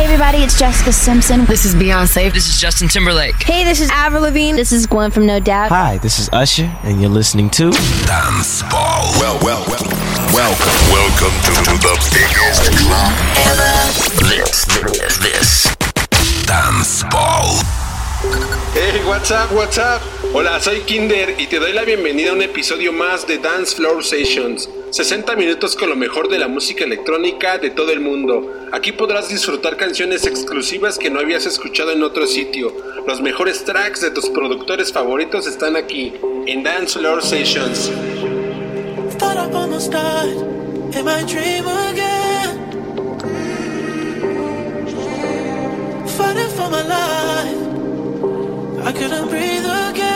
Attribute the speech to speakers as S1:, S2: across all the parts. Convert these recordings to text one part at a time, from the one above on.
S1: Hey everybody, it's Jessica Simpson.
S2: This is Beyonce.
S3: This is Justin Timberlake.
S4: Hey, this is Avril Lavigne.
S5: This is Gwen from No Doubt.
S6: Hi, this is Usher, and you're listening to
S7: Dance Ball. Well, well, well, welcome. Welcome to, to the biggest club ever. This, this, this. Dance Ball.
S8: Hey, what's up, what's up? Hola, soy Kinder y te doy la bienvenida a un episodio más de Dance Floor Sessions. 60 minutos con lo mejor de la música electrónica de todo el mundo. Aquí podrás disfrutar canciones exclusivas que no habías escuchado en otro sitio. Los mejores tracks de tus productores favoritos están aquí, en Dance Floor Sessions.
S9: I couldn't breathe again.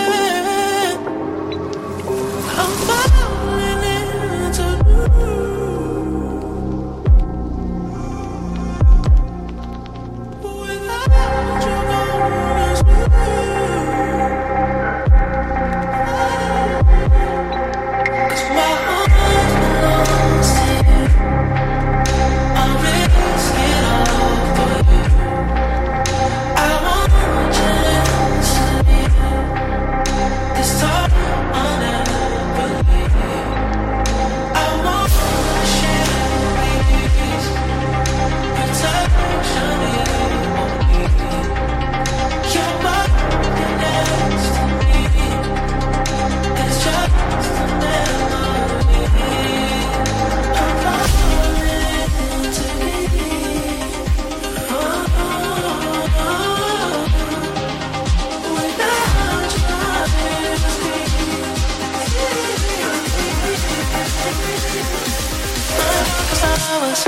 S9: Sorry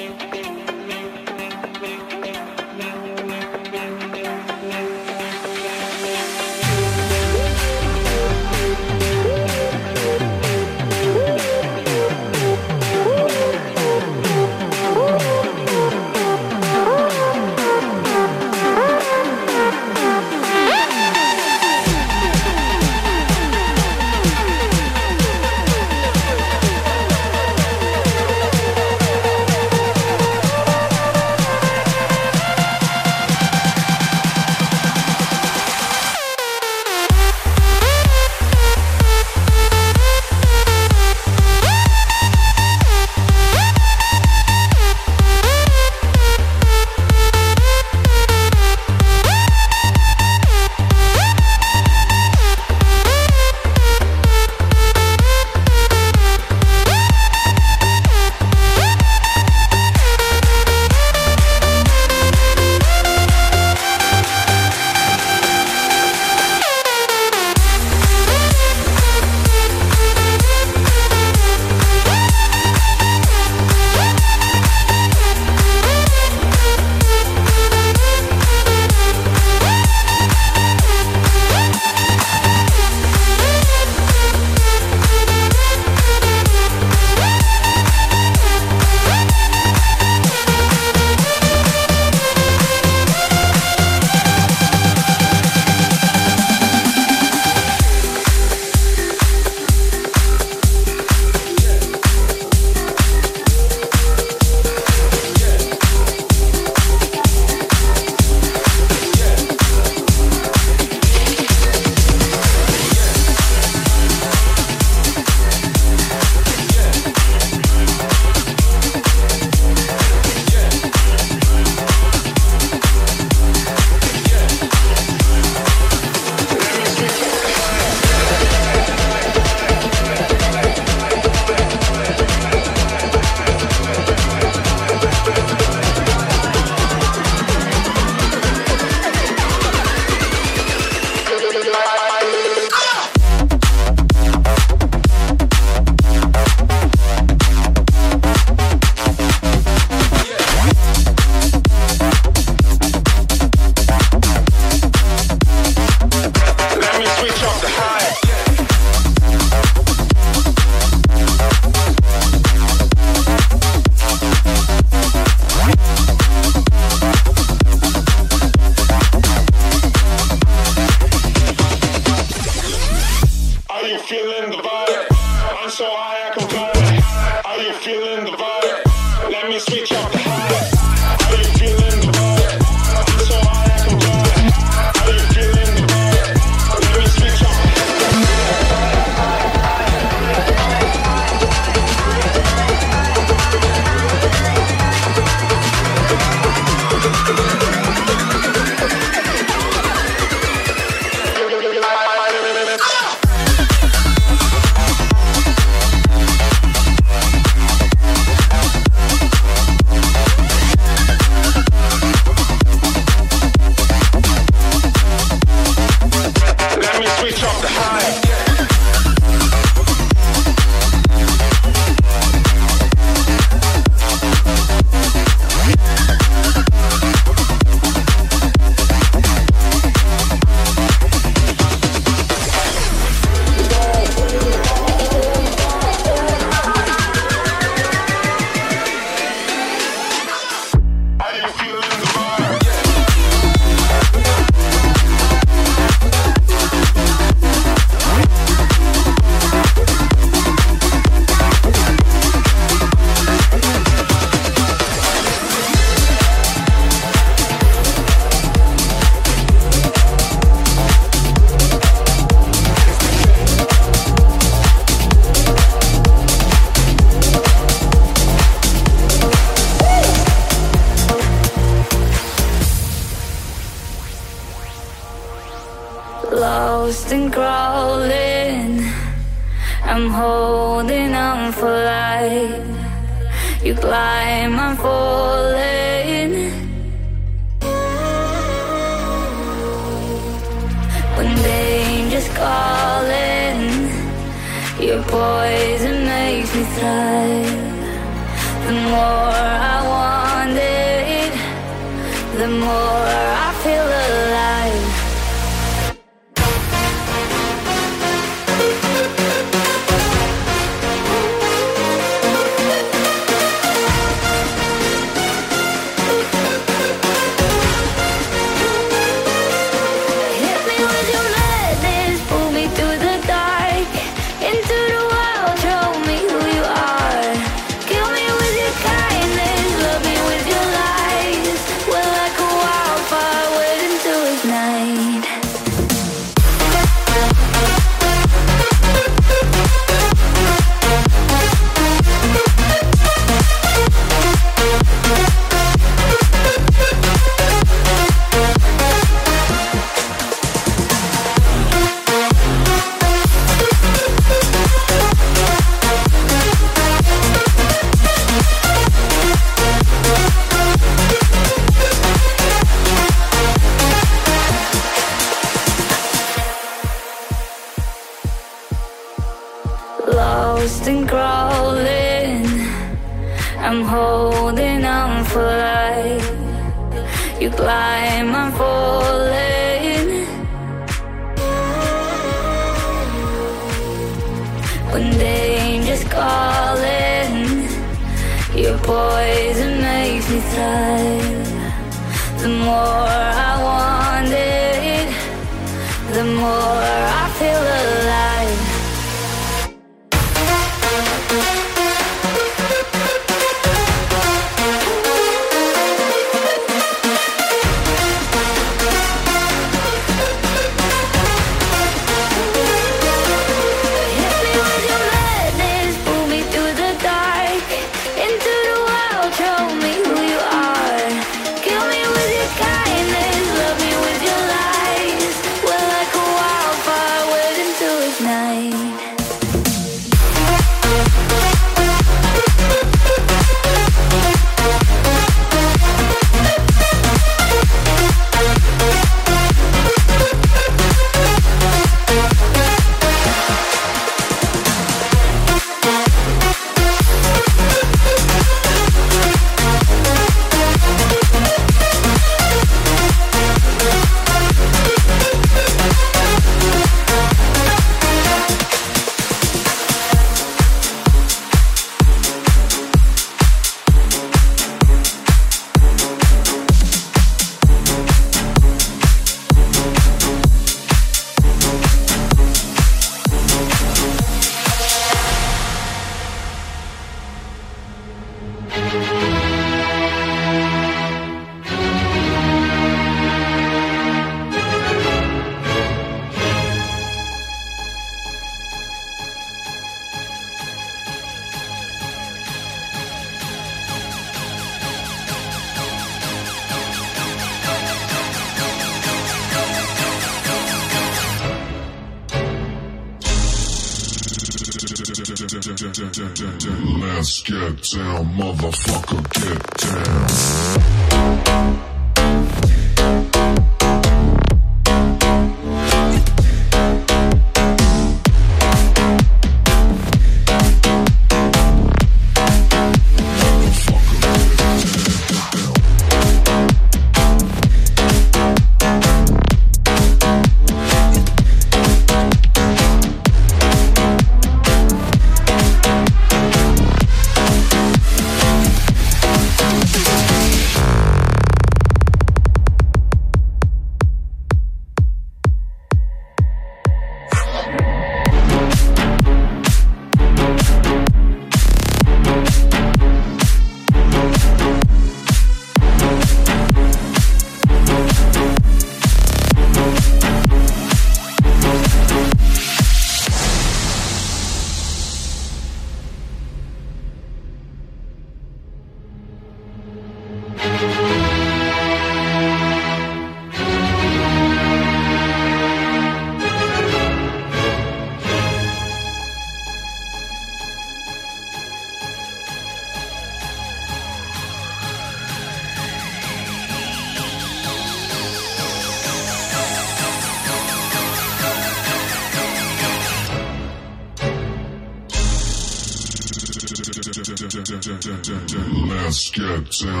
S3: Let's
S10: uh,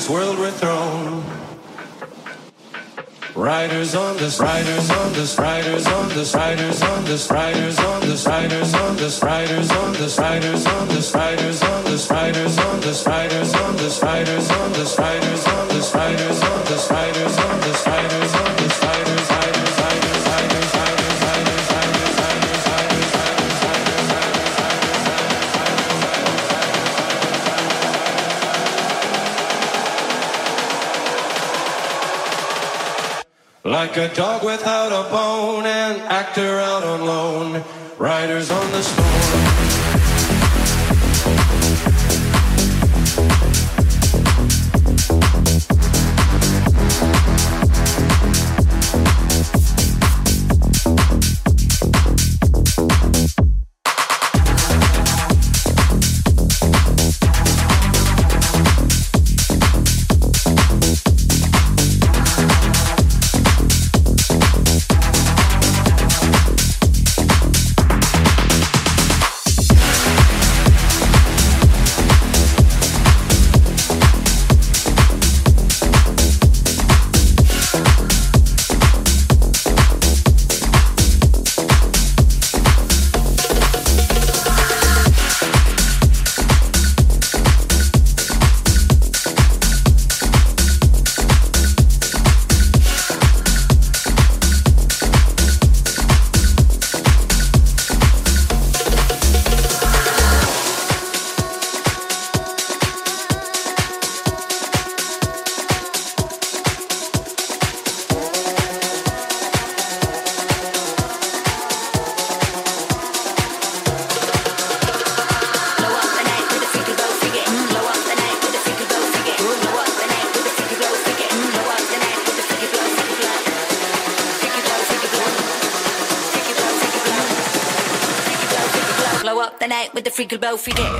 S10: this world we're thrown. Riders on this, riders on this, riders on this, riders on this, riders on this, riders on this, riders on this, riders on this, riders on this, riders on this, riders on this, riders on this, riders on this, riders on this, riders on this, riders on Like a dog without a bone, an actor out on loan, riders on the storm. go for.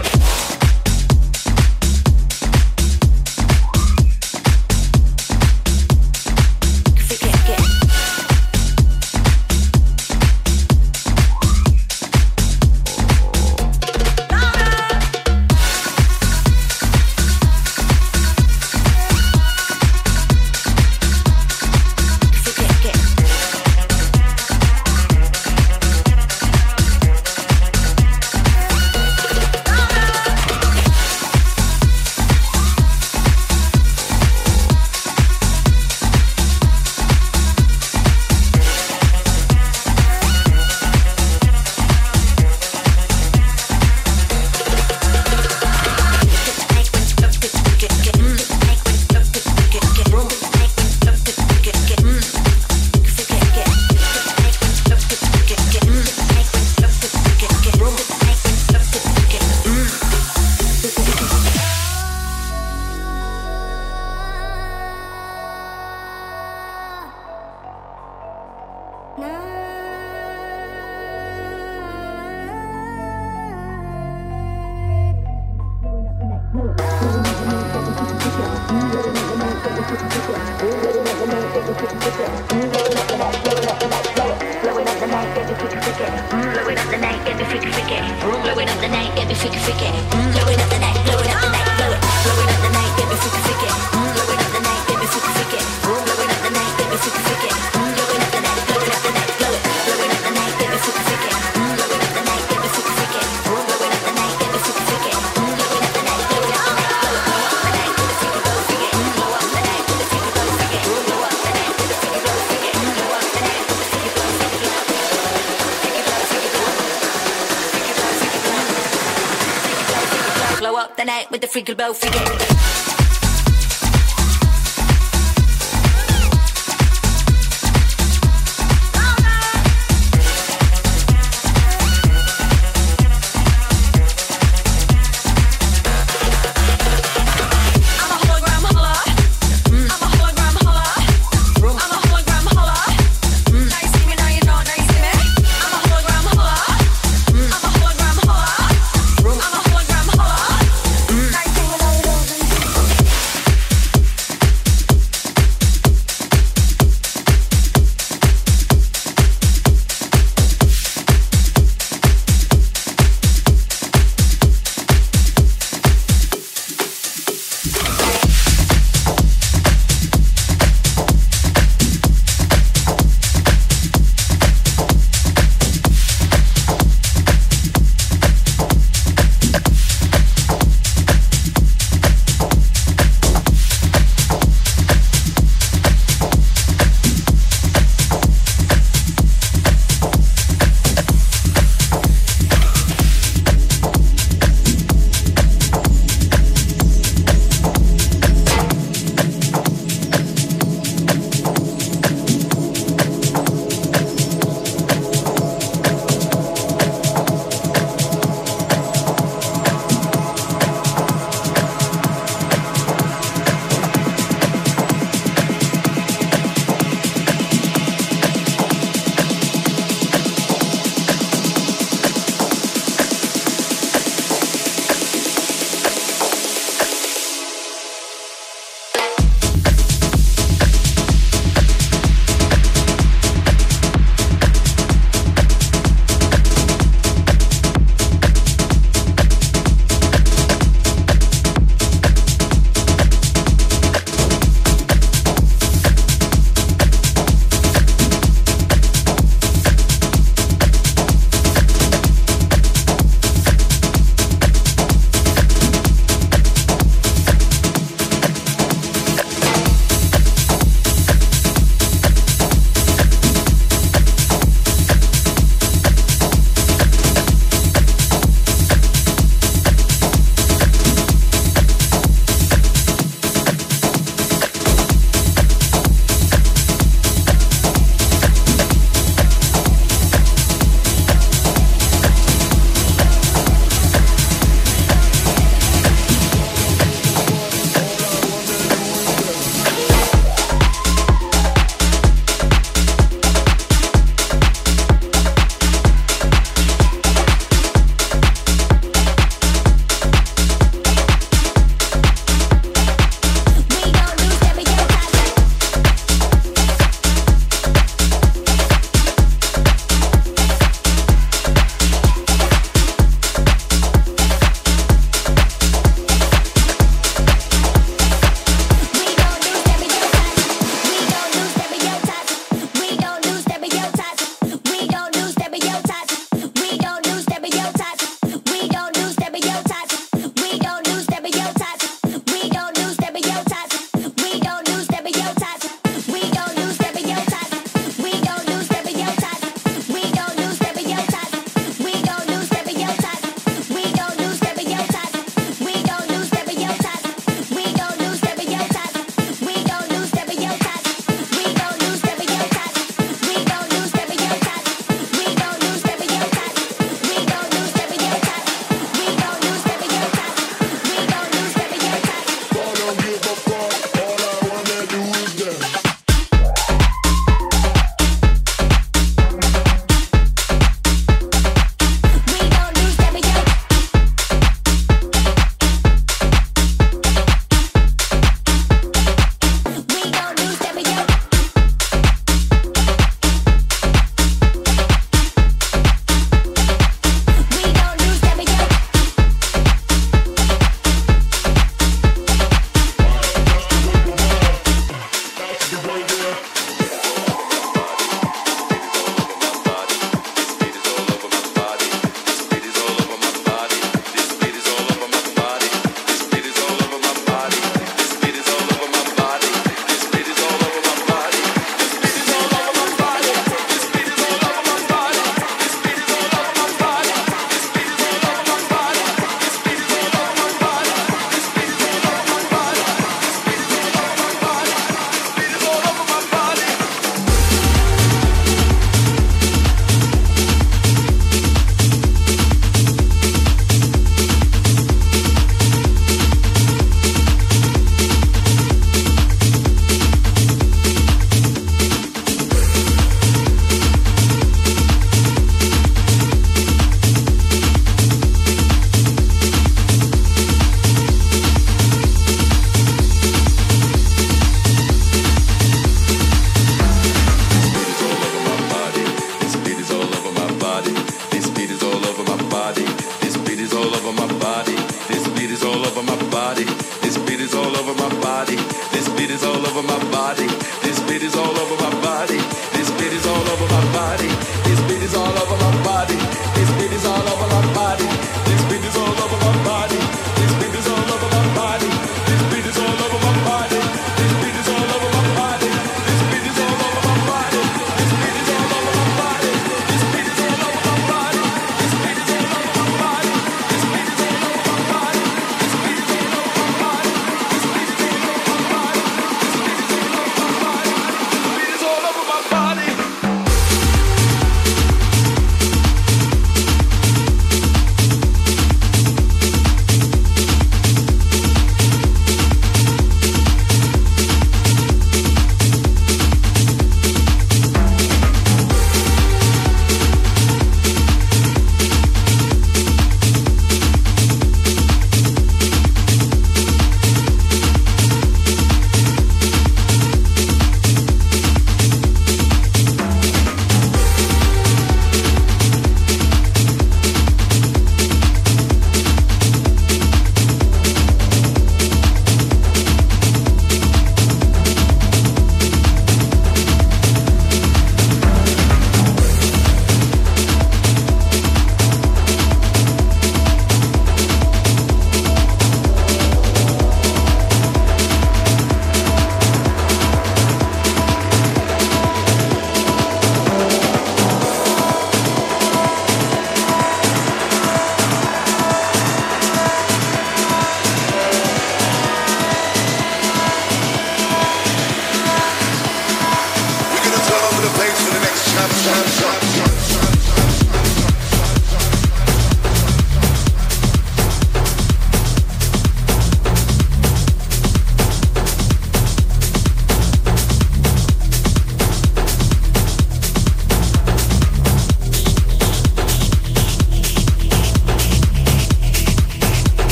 S11: Night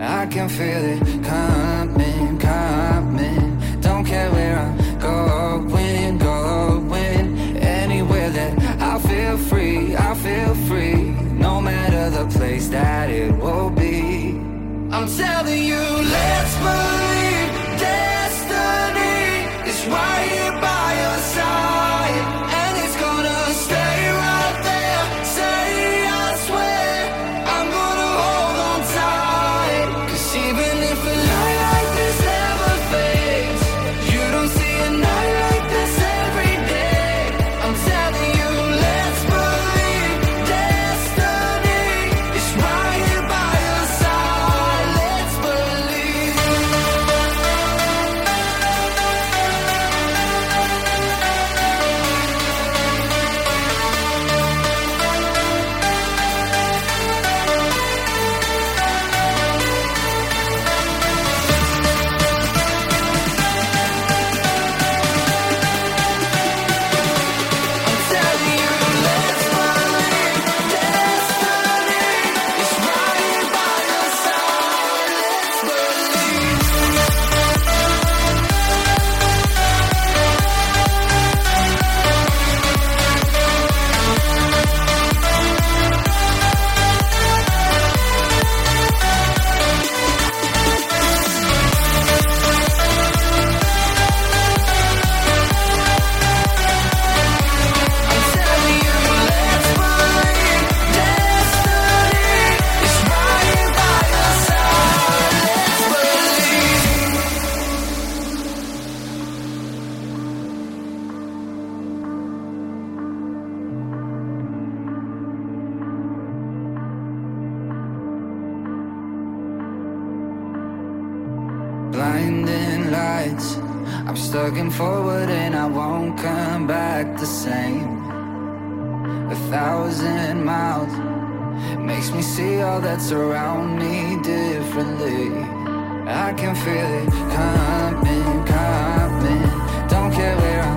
S11: I can feel it coming, coming. Don't care where I'm going, going. Anywhere that I feel free, I feel free. No matter the place that it will be. I'm telling you, let's move. lights. I'm stuck in forward and I won't come back the same. A thousand miles Makes me see all that's around me differently. I can feel it coming, coming. Don't care where I'm